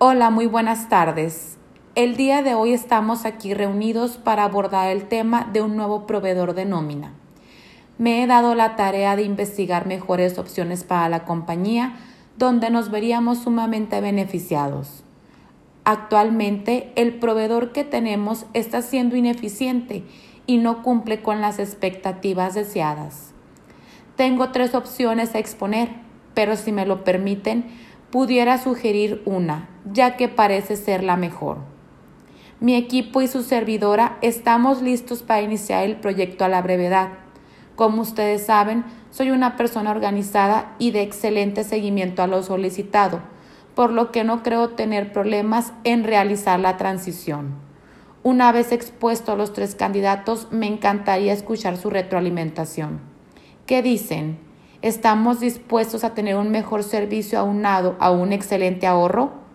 Hola, muy buenas tardes. El día de hoy estamos aquí reunidos para abordar el tema de un nuevo proveedor de nómina. Me he dado la tarea de investigar mejores opciones para la compañía donde nos veríamos sumamente beneficiados. Actualmente el proveedor que tenemos está siendo ineficiente y no cumple con las expectativas deseadas. Tengo tres opciones a exponer, pero si me lo permiten, pudiera sugerir una, ya que parece ser la mejor. Mi equipo y su servidora estamos listos para iniciar el proyecto a la brevedad. Como ustedes saben, soy una persona organizada y de excelente seguimiento a lo solicitado, por lo que no creo tener problemas en realizar la transición. Una vez expuesto a los tres candidatos, me encantaría escuchar su retroalimentación. ¿Qué dicen? ¿Estamos dispuestos a tener un mejor servicio aunado a un excelente ahorro?